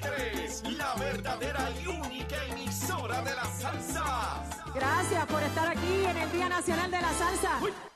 Z93, la verdadera y única emisora de la salsa. Gracias por estar aquí en el Día Nacional de la Salsa. Nación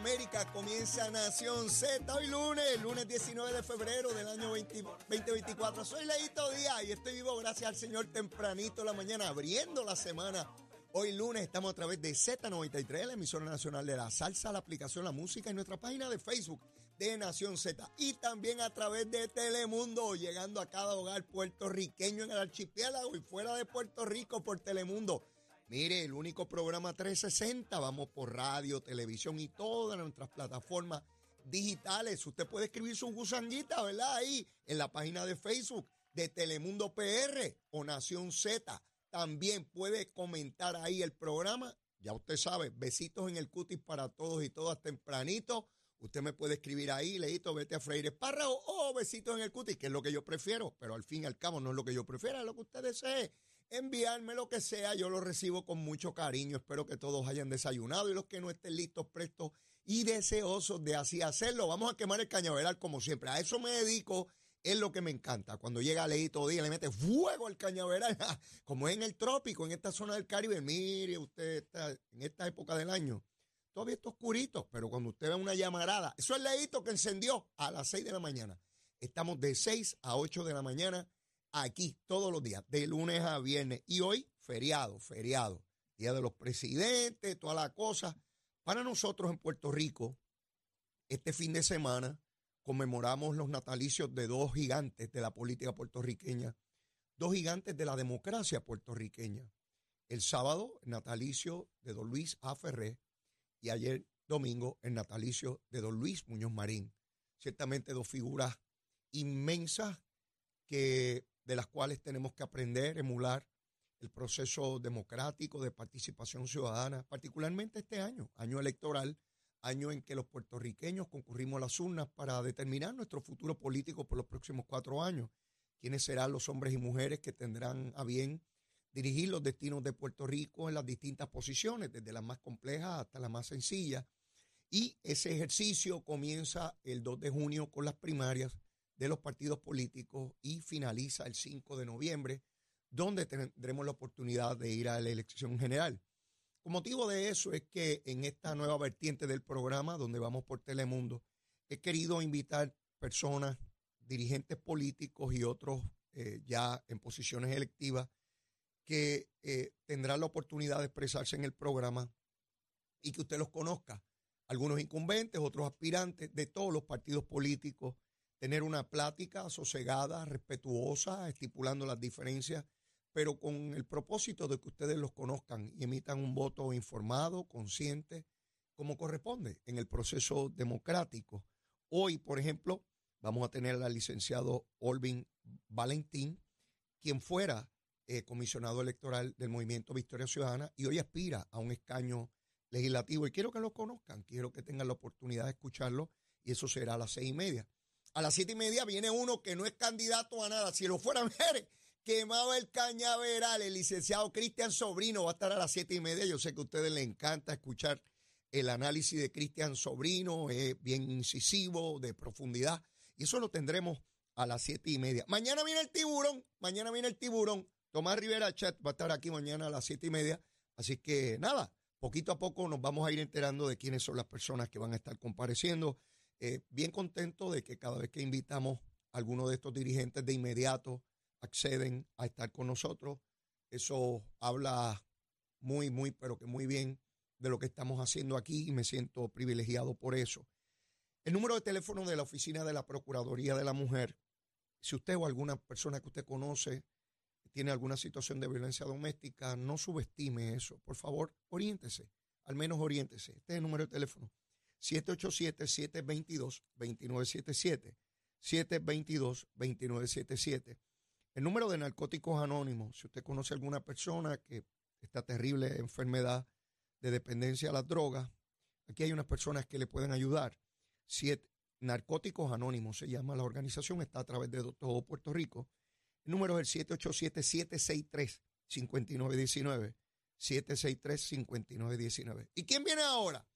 América. Comienza Nación Z hoy lunes, lunes 19 de febrero del año 20 2024. Soy Leito Díaz y estoy vivo gracias al Señor tempranito la mañana, abriendo la semana. Hoy lunes estamos a través de Z93, la emisora nacional de la salsa, la aplicación La Música y nuestra página de Facebook de Nación Z. Y también a través de Telemundo, llegando a cada hogar puertorriqueño en el archipiélago y fuera de Puerto Rico por Telemundo. Mire, el único programa 360, vamos por radio, televisión y todas nuestras plataformas digitales. Usted puede escribir su gusanguita, ¿verdad? Ahí en la página de Facebook de Telemundo PR o Nación Z. También puede comentar ahí el programa. Ya usted sabe, besitos en el cutis para todos y todas tempranito. Usted me puede escribir ahí, Leito, vete a Freire Párrago o besitos en el cutis, que es lo que yo prefiero, pero al fin y al cabo no es lo que yo prefiero, es lo que usted desee enviarme lo que sea, yo lo recibo con mucho cariño. Espero que todos hayan desayunado y los que no estén listos, prestos y deseosos de así hacerlo. Vamos a quemar el cañaveral como siempre. A eso me dedico, es lo que me encanta. Cuando llega Leito Díaz, le mete fuego al cañaveral, como es en el trópico, en esta zona del Caribe. Mire, usted está en esta época del año. Todavía está oscurito, pero cuando usted ve una llamarada, eso es Leito que encendió a las 6 de la mañana. Estamos de 6 a 8 de la mañana aquí todos los días, de lunes a viernes. Y hoy, feriado, feriado. Día de los presidentes, toda la cosa. Para nosotros en Puerto Rico, este fin de semana conmemoramos los natalicios de dos gigantes de la política puertorriqueña, dos gigantes de la democracia puertorriqueña. El sábado, el natalicio de don Luis A. Ferré y ayer domingo, el natalicio de don Luis Muñoz Marín. Ciertamente dos figuras inmensas que de las cuales tenemos que aprender, emular el proceso democrático de participación ciudadana, particularmente este año, año electoral, año en que los puertorriqueños concurrimos a las urnas para determinar nuestro futuro político por los próximos cuatro años, quiénes serán los hombres y mujeres que tendrán a bien dirigir los destinos de Puerto Rico en las distintas posiciones, desde las más complejas hasta las más sencillas. Y ese ejercicio comienza el 2 de junio con las primarias de los partidos políticos y finaliza el 5 de noviembre, donde tendremos la oportunidad de ir a la elección general. Con motivo de eso es que en esta nueva vertiente del programa, donde vamos por Telemundo, he querido invitar personas, dirigentes políticos y otros eh, ya en posiciones electivas que eh, tendrán la oportunidad de expresarse en el programa y que usted los conozca. Algunos incumbentes, otros aspirantes de todos los partidos políticos, tener una plática sosegada, respetuosa, estipulando las diferencias, pero con el propósito de que ustedes los conozcan y emitan un voto informado, consciente, como corresponde en el proceso democrático. Hoy, por ejemplo, vamos a tener al licenciado Olvin Valentín, quien fuera eh, comisionado electoral del Movimiento Victoria Ciudadana y hoy aspira a un escaño legislativo. Y quiero que lo conozcan, quiero que tengan la oportunidad de escucharlo y eso será a las seis y media. A las siete y media viene uno que no es candidato a nada. Si lo fuera mujeres, quemaba el cañaveral. El licenciado Cristian Sobrino va a estar a las siete y media. Yo sé que a ustedes les encanta escuchar el análisis de Cristian Sobrino, es bien incisivo, de profundidad. Y eso lo tendremos a las siete y media. Mañana viene el tiburón, mañana viene el tiburón. Tomás Rivera Chat va a estar aquí mañana a las siete y media. Así que nada, poquito a poco nos vamos a ir enterando de quiénes son las personas que van a estar compareciendo. Eh, bien contento de que cada vez que invitamos a alguno de estos dirigentes de inmediato acceden a estar con nosotros. Eso habla muy, muy, pero que muy bien de lo que estamos haciendo aquí y me siento privilegiado por eso. El número de teléfono de la oficina de la Procuraduría de la Mujer, si usted o alguna persona que usted conoce tiene alguna situación de violencia doméstica, no subestime eso. Por favor, oriéntese, al menos oriéntese. Este es el número de teléfono. 787-722-2977. 722-2977. El número de narcóticos anónimos, si usted conoce a alguna persona que esta terrible enfermedad de dependencia a las drogas. Aquí hay unas personas que le pueden ayudar. Siete, Narcóticos Anónimos se llama la organización, está a través de todo Puerto Rico. El número es el 787-763-5919. 763-5919. ¿Y quién viene ahora?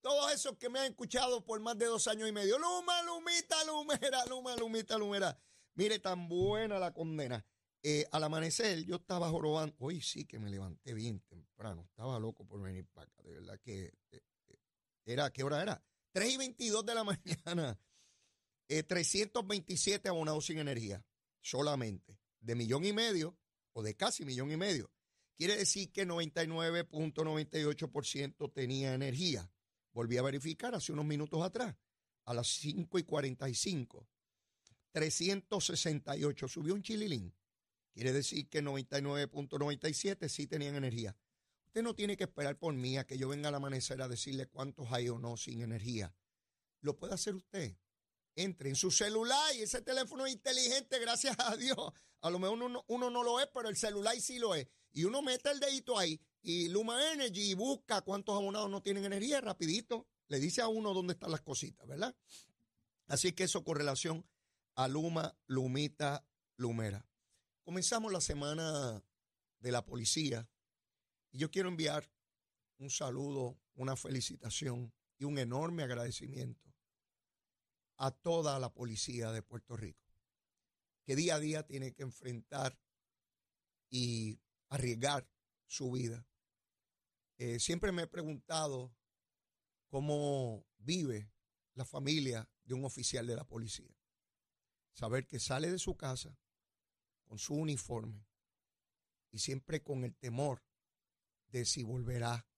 Todos esos que me han escuchado por más de dos años y medio. Luma, Lumita, Lumera, Luma, Lumita, Lumera. Mire, tan buena la condena. Eh, al amanecer yo estaba jorobando. Hoy sí que me levanté bien temprano. Estaba loco por venir para acá. De verdad que eh, eh, era, ¿qué hora era? 3 y 22 de la mañana. 327 abonados sin energía. Solamente. De millón y medio o de casi millón y medio. Quiere decir que 99.98% tenía energía. Volví a verificar hace unos minutos atrás, a las 5 y 45. 368, subió un chililín. Quiere decir que 99.97 sí tenían energía. Usted no tiene que esperar por mí a que yo venga al amanecer a decirle cuántos hay o no sin energía. Lo puede hacer usted. Entre en su celular y ese teléfono es inteligente, gracias a Dios. A lo mejor uno, uno no lo es, pero el celular sí lo es. Y uno mete el dedito ahí y Luma Energy busca cuántos abonados no tienen energía rapidito. Le dice a uno dónde están las cositas, ¿verdad? Así que eso con relación a Luma, Lumita, Lumera. Comenzamos la semana de la policía y yo quiero enviar un saludo, una felicitación y un enorme agradecimiento a toda la policía de Puerto Rico, que día a día tiene que enfrentar y arriesgar su vida. Eh, siempre me he preguntado cómo vive la familia de un oficial de la policía. Saber que sale de su casa con su uniforme y siempre con el temor de si volverá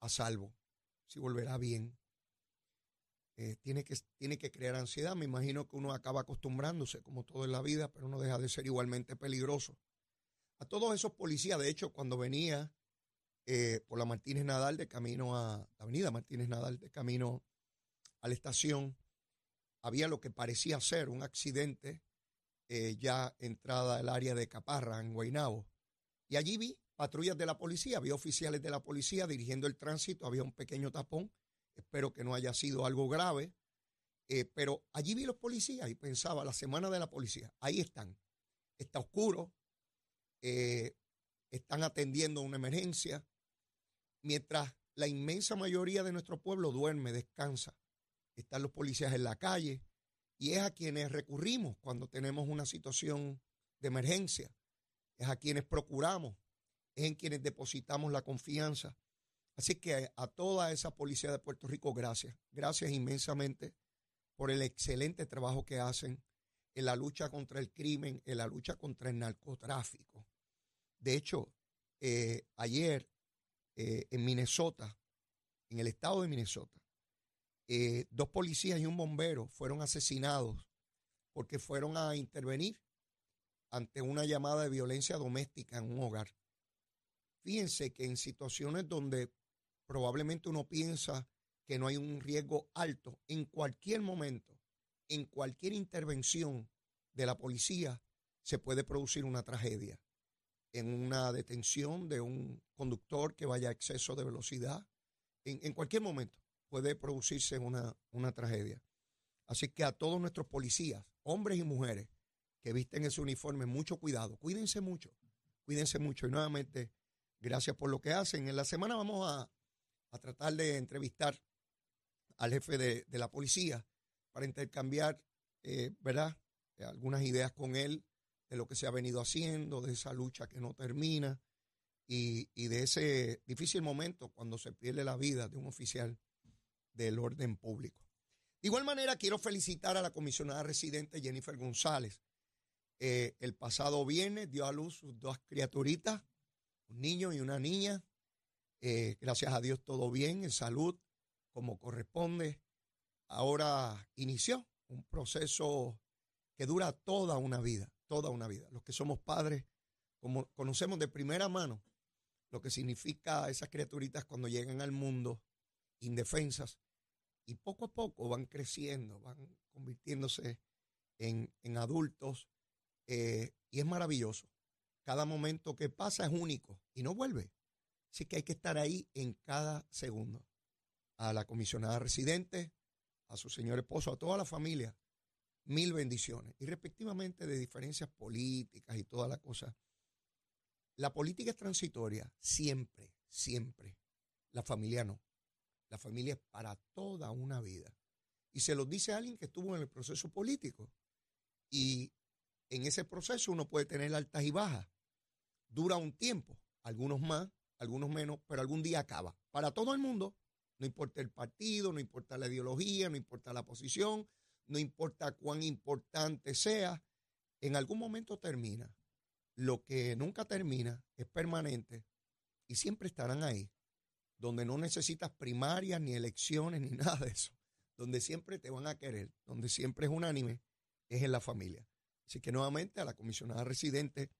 a salvo, si volverá bien. Eh, tiene, que, tiene que crear ansiedad. Me imagino que uno acaba acostumbrándose, como todo en la vida, pero no deja de ser igualmente peligroso. A todos esos policías, de hecho, cuando venía eh, por la Martínez Nadal de camino a la avenida Martínez Nadal de camino a la estación, había lo que parecía ser un accidente eh, ya entrada al área de Caparra, en Guaynabo. Y allí vi patrullas de la policía, vi oficiales de la policía dirigiendo el tránsito, había un pequeño tapón, espero que no haya sido algo grave, eh, pero allí vi los policías y pensaba, la semana de la policía, ahí están, está oscuro, están atendiendo una emergencia, mientras la inmensa mayoría de nuestro pueblo duerme, descansa, están los policías en la calle, y es a quienes recurrimos cuando tenemos una situación de emergencia, es a quienes procuramos, es en quienes depositamos la confianza. Así que a toda esa policía de Puerto Rico, gracias, gracias inmensamente por el excelente trabajo que hacen en la lucha contra el crimen, en la lucha contra el narcotráfico. De hecho, eh, ayer eh, en Minnesota, en el estado de Minnesota, eh, dos policías y un bombero fueron asesinados porque fueron a intervenir ante una llamada de violencia doméstica en un hogar. Fíjense que en situaciones donde probablemente uno piensa que no hay un riesgo alto, en cualquier momento, en cualquier intervención de la policía, se puede producir una tragedia. En una detención de un conductor que vaya a exceso de velocidad, en, cualquier momento puede producirse una, una tragedia. Así que a todos nuestros policías, hombres y mujeres que visten ese uniforme, mucho cuidado, cuídense mucho, cuídense mucho. Y nuevamente, gracias por lo que hacen. En la semana vamos a, tratar de entrevistar al jefe de, la policía para intercambiar, eh, ¿verdad? Algunas ideas con él de lo que se ha venido haciendo, de esa lucha que no termina y, y de ese difícil momento cuando se pierde la vida de un oficial del orden público. De igual manera, quiero felicitar a la comisionada residente Jennifer González. Eh, el pasado viernes dio a luz sus dos criaturitas, un niño y una niña. Eh, gracias a Dios todo bien, en salud, como corresponde. Ahora inició un proceso que dura toda una vida, toda una vida. Los que somos padres, como conocemos de primera mano lo que significa esas criaturitas cuando llegan al mundo indefensas y poco a poco van creciendo, van convirtiéndose en, adultos eh, y es maravilloso. Cada momento que pasa es único y no vuelve, Así que hay que estar ahí en cada segundo. A la comisionada residente, a su señor esposo, a toda la familia, mil bendiciones. Y respectivamente de diferencias políticas y toda la cosa. La política es transitoria, siempre, siempre. La familia no. La familia es para toda una vida. Y se lo dice alguien que estuvo en el proceso político. Y en ese proceso uno puede tener altas y bajas. Dura un tiempo, algunos más, algunos menos, pero algún día acaba. Para todo el mundo, no importa el partido, no importa la ideología, no importa la posición, no importa cuán importante sea, en algún momento termina. Lo que nunca termina es permanente y siempre estarán ahí, donde no necesitas primarias, ni elecciones, ni nada de eso, donde siempre te van a querer, donde siempre es unánime, es en la familia. Así que nuevamente a la comisionada residente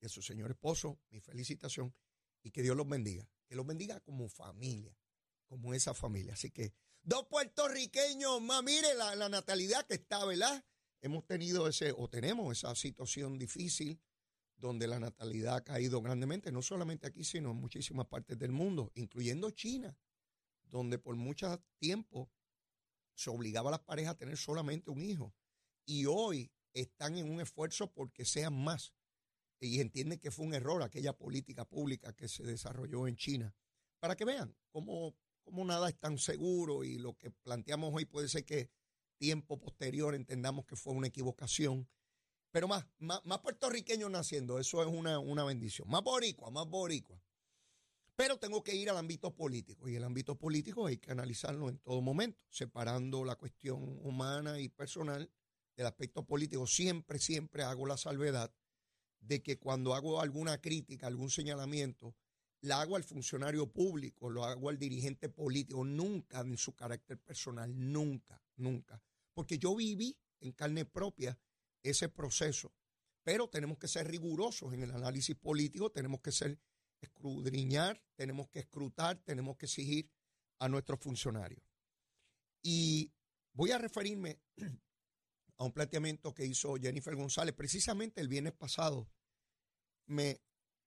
y a su señor esposo, mi felicitación y que Dios los bendiga, que los bendiga como familia, como esa familia. Así que dos puertorriqueños más, mire la, la natalidad que está, ¿verdad? Hemos tenido ese, o tenemos esa situación difícil donde la natalidad ha caído grandemente, no solamente aquí, sino en muchísimas partes del mundo, incluyendo China, donde por mucho tiempo se obligaba a las parejas a tener solamente un hijo. Y hoy están en un esfuerzo porque sean más. Y entienden que fue un error aquella política pública que se desarrolló en China. Para que vean cómo, cómo nada es tan seguro y lo que planteamos hoy puede ser que tiempo posterior entendamos que fue una equivocación. Pero más, más, más puertorriqueños naciendo, eso es una, una bendición. Más boricua, más boricua. Pero tengo que ir al ámbito político y el ámbito político hay que analizarlo en todo momento, separando la cuestión humana y personal del aspecto político. Siempre, siempre hago la salvedad de que cuando hago alguna crítica, algún señalamiento, la hago al funcionario público, lo hago al dirigente político, nunca en su carácter personal, nunca, nunca. Porque yo viví en carne propia ese proceso. Pero tenemos que ser rigurosos en el análisis político, tenemos que ser escudriñar, tenemos que escrutar, tenemos que exigir a nuestros funcionarios. Y voy a referirme a un planteamiento que hizo Jennifer González precisamente el viernes pasado. Me,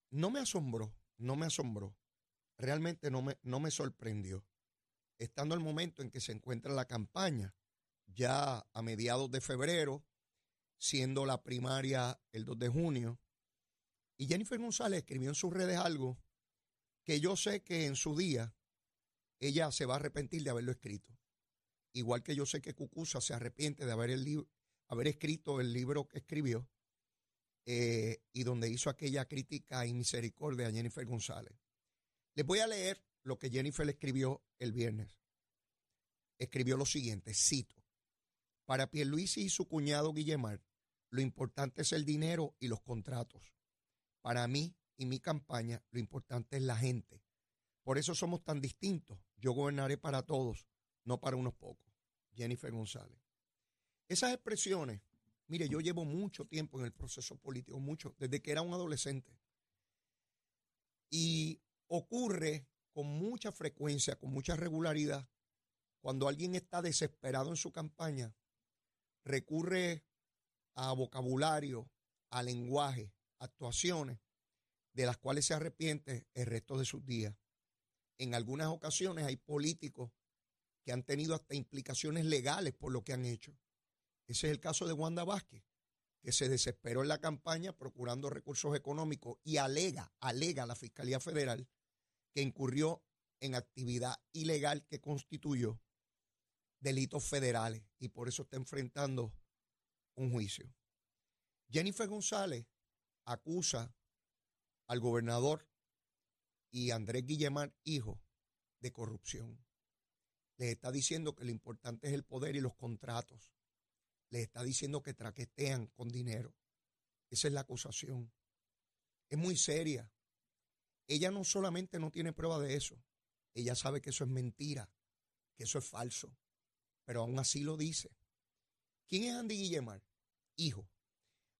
no me asombró, no me asombró, realmente no me, no me sorprendió. Estando el momento en que se encuentra la campaña, ya a mediados de febrero, siendo la primaria el 2 de junio, y Jennifer González escribió en sus redes algo que yo sé que en su día ella se va a arrepentir de haberlo escrito. Igual que yo sé que Cucusa se arrepiente de haber, el haber escrito el libro que escribió eh, y donde hizo aquella crítica y misericordia a Jennifer González. Les voy a leer lo que Jennifer escribió el viernes. Escribió lo siguiente, cito, para Pierluisi y su cuñado Guillemar, lo importante es el dinero y los contratos. Para mí y mi campaña, lo importante es la gente. Por eso somos tan distintos. Yo gobernaré para todos, no para unos pocos. Jennifer González. Esas expresiones, mire, yo llevo mucho tiempo en el proceso político, mucho, desde que era un adolescente. Y ocurre con mucha frecuencia, con mucha regularidad, cuando alguien está desesperado en su campaña, recurre a vocabulario, a lenguaje, actuaciones de las cuales se arrepiente el resto de sus días. En algunas ocasiones hay políticos que han tenido hasta implicaciones legales por lo que han hecho. Ese es el caso de Wanda Vázquez, que se desesperó en la campaña procurando recursos económicos y alega, alega a la Fiscalía Federal que incurrió en actividad ilegal que constituyó delitos federales y por eso está enfrentando un juicio. Jennifer González acusa al gobernador y Andrés Guillemar, hijo, de corrupción. Les está diciendo que lo importante es el poder y los contratos. Les está diciendo que traquetean con dinero. Esa es la acusación. Es muy seria. Ella no solamente no tiene prueba de eso, ella sabe que eso es mentira, que eso es falso, pero aún así lo dice. ¿Quién es Andy Guillemar? Hijo.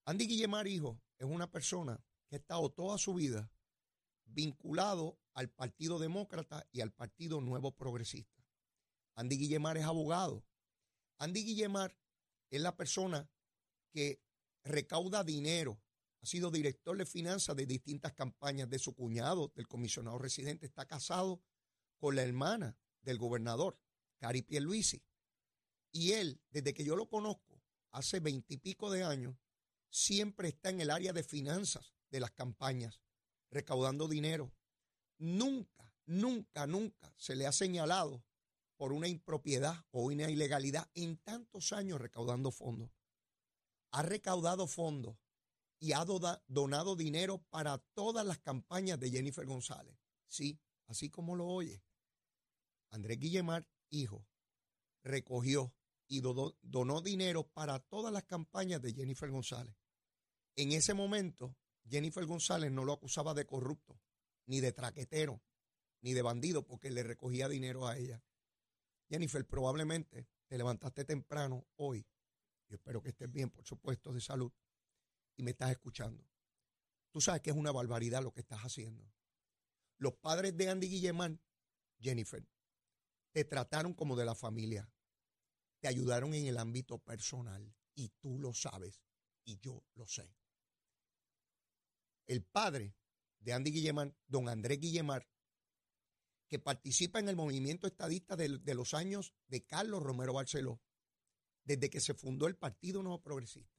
Andy Guillemar, hijo, es una persona que ha estado toda su vida vinculado al Partido Demócrata y al Partido Nuevo Progresista. Andy Guillemar es abogado. Andy Guillemar es la persona que recauda dinero ha sido director de finanzas de distintas campañas de su cuñado, del comisionado residente, está casado con la hermana del gobernador, Cari Pierluisi. Y él, desde que yo lo conozco, hace veintipico de años, siempre está en el área de finanzas de las campañas, recaudando dinero. Nunca, nunca, nunca se le ha señalado por una impropiedad o una ilegalidad en tantos años recaudando fondos. Ha recaudado fondos y ha donado dinero para todas las campañas de Jennifer González. Sí, así como lo oye. Andrés Guillemar, hijo, recogió y donó dinero para todas las campañas de Jennifer González. En ese momento, Jennifer González no lo acusaba de corrupto, ni de traquetero, ni de bandido, porque le recogía dinero a ella. Jennifer, probablemente te levantaste temprano hoy. Yo espero que estés bien, por supuesto, de salud y me estás escuchando. Tú sabes que es una barbaridad lo que estás haciendo. Los padres de Andy Guillemán, Jennifer, te trataron como de la familia. Te ayudaron en el ámbito personal y tú lo sabes y yo lo sé. El padre de Andy Guillemán, don Andrés Guillemar, que participa en el movimiento estadista de, los años de Carlos Romero Barceló, desde que se fundó el Partido Nuevo Progresista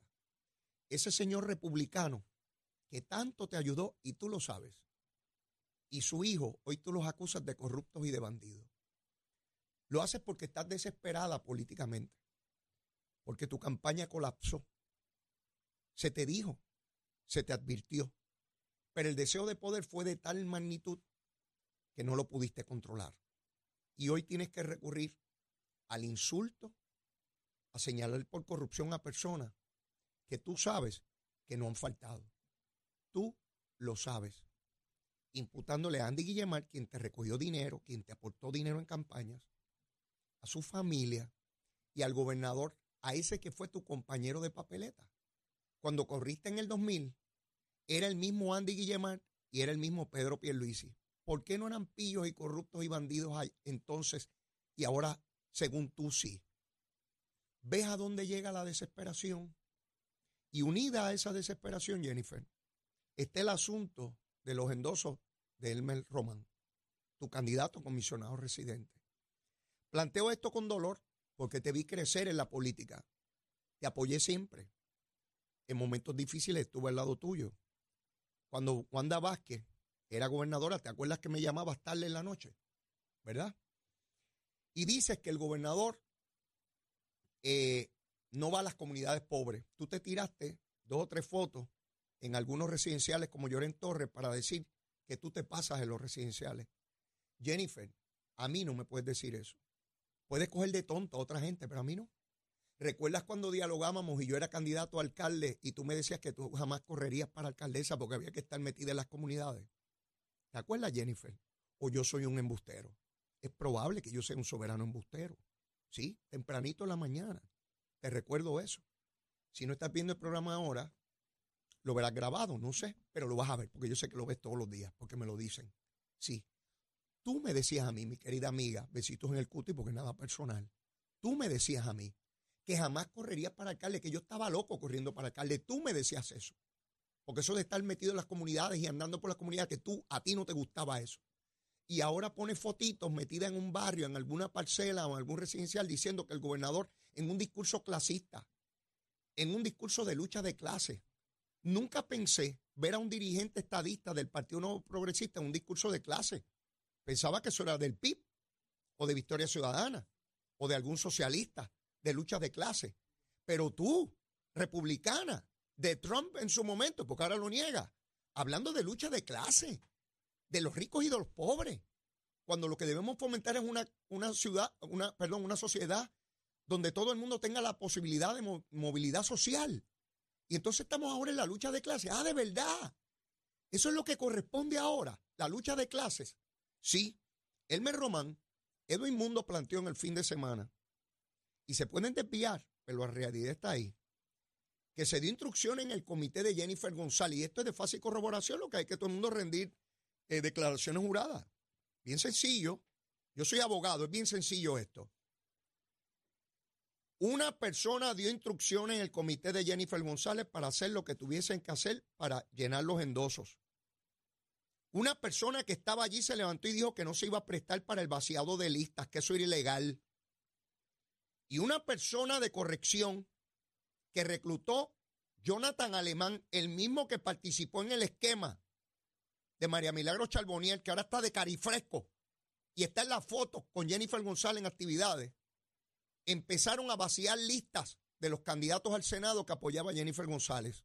ese señor republicano que tanto te ayudó y tú lo sabes, y su hijo, hoy tú los acusas de corruptos y de bandidos. Lo haces porque estás desesperada políticamente, porque tu campaña colapsó. Se te dijo, se te advirtió, pero el deseo de poder fue de tal magnitud que no lo pudiste controlar. Y hoy tienes que recurrir al insulto, a señalar por corrupción a personas que tú sabes que no han faltado. Tú lo sabes. Imputándole a Andy Guillemar, quien te recogió dinero, quien te aportó dinero en campañas, a su familia y al gobernador, a ese que fue tu compañero de papeleta. Cuando corriste en el 2000, era el mismo Andy Guillemar y era el mismo Pedro Pierluisi. ¿Por qué no eran pillos y corruptos y bandidos entonces y ahora, según tú, sí? ¿Ves a dónde llega la desesperación? Y unida a esa desesperación, Jennifer, está el asunto de los endosos de Elmer Román, tu candidato comisionado residente. Planteo esto con dolor porque te vi crecer en la política. Te apoyé siempre. En momentos difíciles estuve al lado tuyo. Cuando Wanda Vázquez era gobernadora, ¿te acuerdas que me llamabas tarde en la noche? ¿Verdad? Y dices que el gobernador eh, no va a las comunidades pobres. Tú te tiraste dos o tres fotos en algunos residenciales como Lloren Torres para decir que tú te pasas en los residenciales. Jennifer, a mí no me puedes decir eso. Puedes coger de tonto a otra gente, pero a mí no. ¿Recuerdas cuando dialogábamos y yo era candidato a alcalde y tú me decías que tú jamás correrías para alcaldesa porque había que estar metida en las comunidades? ¿Te acuerdas, Jennifer? O yo soy un embustero. Es probable que yo sea un soberano embustero. Sí, tempranito en la mañana. Te recuerdo eso. Si no estás viendo el programa ahora, lo verás grabado, no sé, pero lo vas a ver, porque yo sé que lo ves todos los días, porque me lo dicen. Sí. Tú me decías a mí, mi querida amiga, besitos en el cuti, porque nada personal. Tú me decías a mí que jamás correrías para alcalde, que yo estaba loco corriendo para alcalde. Tú me decías eso. Porque eso de estar metido en las comunidades y andando por las comunidades, que tú, a ti no te gustaba eso. Y ahora pones fotitos metidas en un barrio, en alguna parcela o en algún residencial, diciendo que el gobernador en un discurso clasista, en un discurso de lucha de clase. Nunca pensé ver a un dirigente estadista del Partido Nuevo Progresista en un discurso de clase. Pensaba que eso era del PIB o de Victoria Ciudadana o de algún socialista de lucha de clase. Pero tú, republicana, de Trump en su momento, porque ahora lo niega, hablando de lucha de clase, de los ricos y de los pobres, cuando lo que debemos fomentar es una, una ciudad, una, perdón, una sociedad donde todo el mundo tenga la posibilidad de movilidad social. Y entonces estamos ahora en la lucha de clases. Ah, de verdad. Eso es lo que corresponde ahora, la lucha de clases. Sí, Elmer Román, Edwin Mundo planteó en el fin de semana, y se pueden desviar, pero la realidad está ahí, que se dio instrucción en el comité de Jennifer González, y esto es de fácil corroboración, lo que hay que todo el mundo rendir eh, declaraciones juradas. Bien sencillo, yo soy abogado, es bien sencillo esto. Una persona dio instrucciones en el comité de Jennifer González para hacer lo que tuviesen que hacer para llenar los endosos. Una persona que estaba allí se levantó y dijo que no se iba a prestar para el vaciado de listas, que eso era ilegal. Y una persona de corrección que reclutó Jonathan Alemán, el mismo que participó en el esquema de María Milagro Charboniel, que ahora está de carifresco y está en la foto con Jennifer González en actividades, empezaron a vaciar listas de los candidatos al Senado que apoyaba a Jennifer González.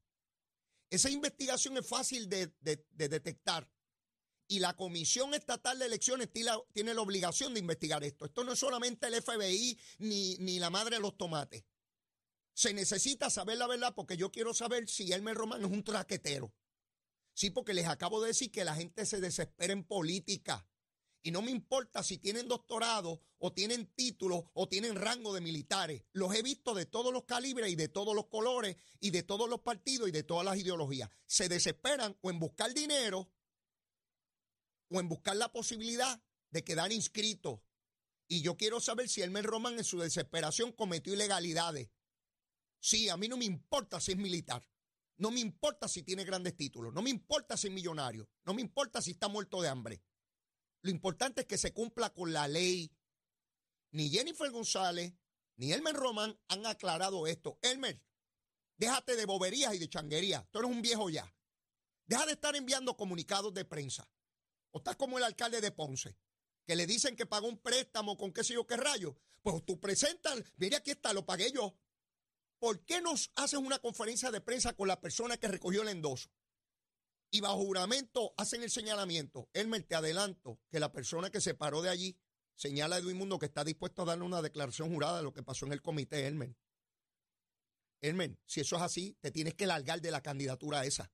Esa investigación es fácil de, detectar y la Comisión Estatal de Elecciones tiene la, obligación de investigar esto. Esto no es solamente el FBI ni, ni la madre de los tomates. Se necesita saber la verdad porque yo quiero saber si Elmer Román es un traquetero. Sí, porque les acabo de decir que la gente se desespera en política. Y no me importa si tienen doctorado o tienen títulos o tienen rango de militares. Los he visto de todos los calibres y de todos los colores y de todos los partidos y de todas las ideologías. Se desesperan o en buscar dinero o en buscar la posibilidad de quedar inscritos. Y yo quiero saber si Elmer Román en su desesperación cometió ilegalidades. Sí, a mí no me importa si es militar. No me importa si tiene grandes títulos. No me importa si es millonario. No me importa si está muerto de hambre. Lo importante es que se cumpla con la ley. Ni Jennifer González ni Elmer Roman han aclarado esto. Elmer, déjate de boberías y de changuerías. Tú eres un viejo ya. Deja de estar enviando comunicados de prensa. O estás como el alcalde de Ponce, que le dicen que pagó un préstamo con qué sé yo qué rayo. Pues tú presentas, mire aquí está, lo pagué yo. ¿Por qué nos haces una conferencia de prensa con la persona que recogió el endoso? y bajo juramento hacen el señalamiento. Elmer, te adelanto que la persona que se paró de allí señala a Edwin Mundo que está dispuesto a darle una declaración jurada de lo que pasó en el comité, Elmer. Elmer, si eso es así, te tienes que largar de la candidatura esa.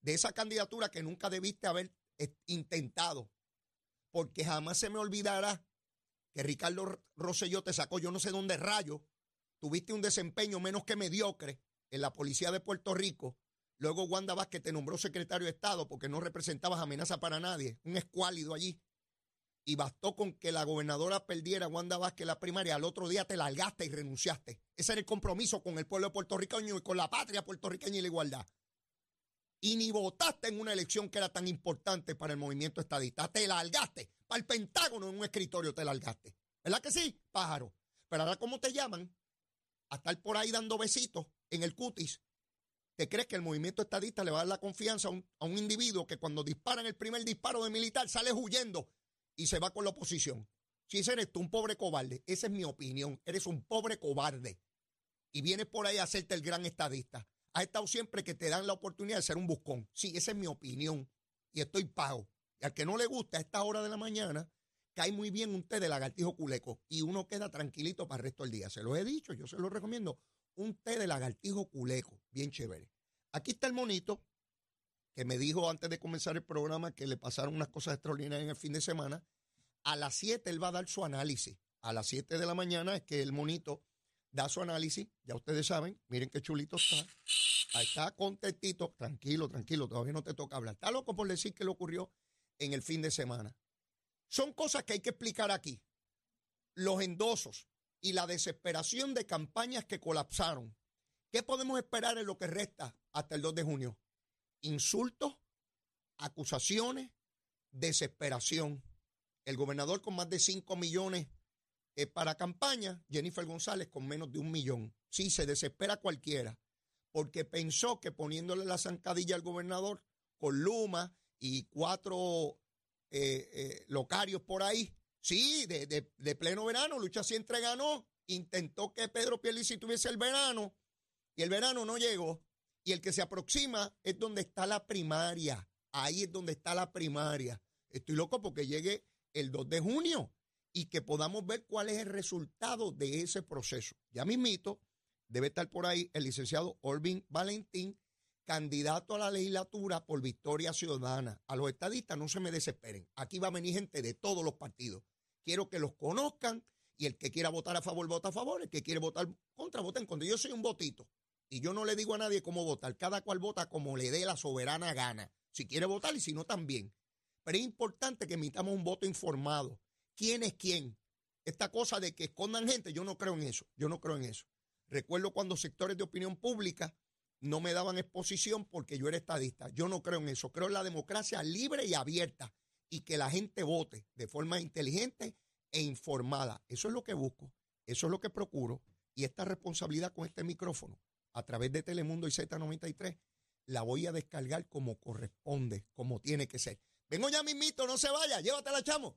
De esa candidatura que nunca debiste haber eh, intentado. Porque jamás se me olvidará que Ricardo Rosselló te sacó yo no sé dónde rayo. Tuviste un desempeño menos que mediocre en la policía de Puerto Rico Luego Wanda Vázquez te nombró secretario de Estado porque no representabas amenaza para nadie, un escuálido allí. Y bastó con que la gobernadora perdiera Wanda Vázquez la primaria, al otro día te largaste y renunciaste. Ese era el compromiso con el pueblo puertorriqueño y con la patria puertorriqueña y la igualdad. Y ni votaste en una elección que era tan importante para el movimiento estadista. Te largaste. Para el Pentágono en un escritorio te largaste. ¿Verdad que sí, pájaro? Pero ahora, ¿cómo te llaman? A estar por ahí dando besitos en el cutis ¿Te crees que el movimiento estadista le va a dar la confianza a un, individuo que cuando disparan el primer disparo de militar sale huyendo y se va con la oposición? Si ese eres tú, un pobre cobarde, esa es mi opinión, eres un pobre cobarde. Y vienes por ahí a hacerte el gran estadista. Has estado siempre que te dan la oportunidad de ser un buscón. Sí, esa es mi opinión. Y estoy pago. Y al que no le gusta a esta hora de la mañana, cae muy bien un té de lagartijo culeco. Y uno queda tranquilito para el resto del día. Se lo he dicho, yo se lo recomiendo un té de lagartijo culeco, bien chévere. Aquí está el monito que me dijo antes de comenzar el programa que le pasaron unas cosas extraordinarias en el fin de semana. A las 7 él va a dar su análisis. A las 7 de la mañana es que el monito da su análisis. Ya ustedes saben, miren qué chulito está. Ahí está contentito. Tranquilo, tranquilo, todavía no te toca hablar. Está loco por decir que le ocurrió en el fin de semana. Son cosas que hay que explicar aquí. Los endosos, y la desesperación de campañas que colapsaron. ¿Qué podemos esperar en lo que resta hasta el 2 de junio? Insultos, acusaciones, desesperación. El gobernador con más de 5 millones eh, para campaña, Jennifer González con menos de un millón. Sí, se desespera cualquiera, porque pensó que poniéndole la zancadilla al gobernador con Luma y cuatro eh, eh, locarios por ahí, Sí, de, pleno verano, Lucha siempre ganó, intentó que Pedro Pierluisi tuviese el verano y el verano no llegó. Y el que se aproxima es donde está la primaria. Ahí es donde está la primaria. Estoy loco porque llegue el 2 de junio y que podamos ver cuál es el resultado de ese proceso. Ya mismito, debe estar por ahí el licenciado Olvin Valentín, candidato a la legislatura por Victoria Ciudadana. A los estadistas no se me desesperen. Aquí va a venir gente de todos los partidos. Quiero que los conozcan y el que quiera votar a favor, vota a favor. El que quiere votar contra, vota en contra. Yo soy un votito y yo no le digo a nadie cómo votar. Cada cual vota como le dé la soberana gana. Si quiere votar y si no, también. Pero es importante que emitamos un voto informado. ¿Quién es quién? esta cosa de que escondan gente, yo no creo en eso, yo no creo en eso. Recuerdo cuando sectores de opinión pública no me daban exposición porque yo era estadista. Yo no creo en eso. Creo en la democracia libre y abierta y que la gente vote de forma inteligente e informada. Eso es lo que busco, eso es lo que procuro. Y esta responsabilidad con este micrófono a través de Telemundo y Z93 la voy a descargar como corresponde, como tiene que ser. Vengo ya mismito, no se vaya, llévatela, chamo.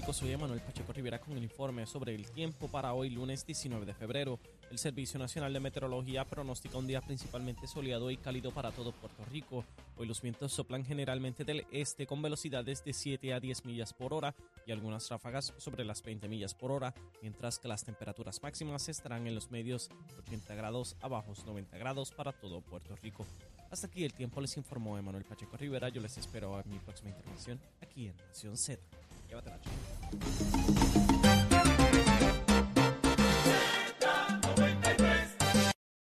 Rico. Soy Emanuel Pacheco Rivera con el informe sobre el tiempo para hoy, lunes 19 de febrero. El Servicio Nacional de Meteorología pronostica un día principalmente soleado y cálido para todo Puerto Rico. Hoy los vientos soplan generalmente del este con velocidades de 7 a 10 millas por hora y algunas ráfagas sobre las 20 millas por hora, mientras que las temperaturas máximas estarán en los medios 80 grados a bajos 90 grados para todo Puerto Rico. Hasta aquí el tiempo les informó Emanuel Pacheco Rivera. Yo les espero a mi próxima intervención aquí en Nación Z. 山田中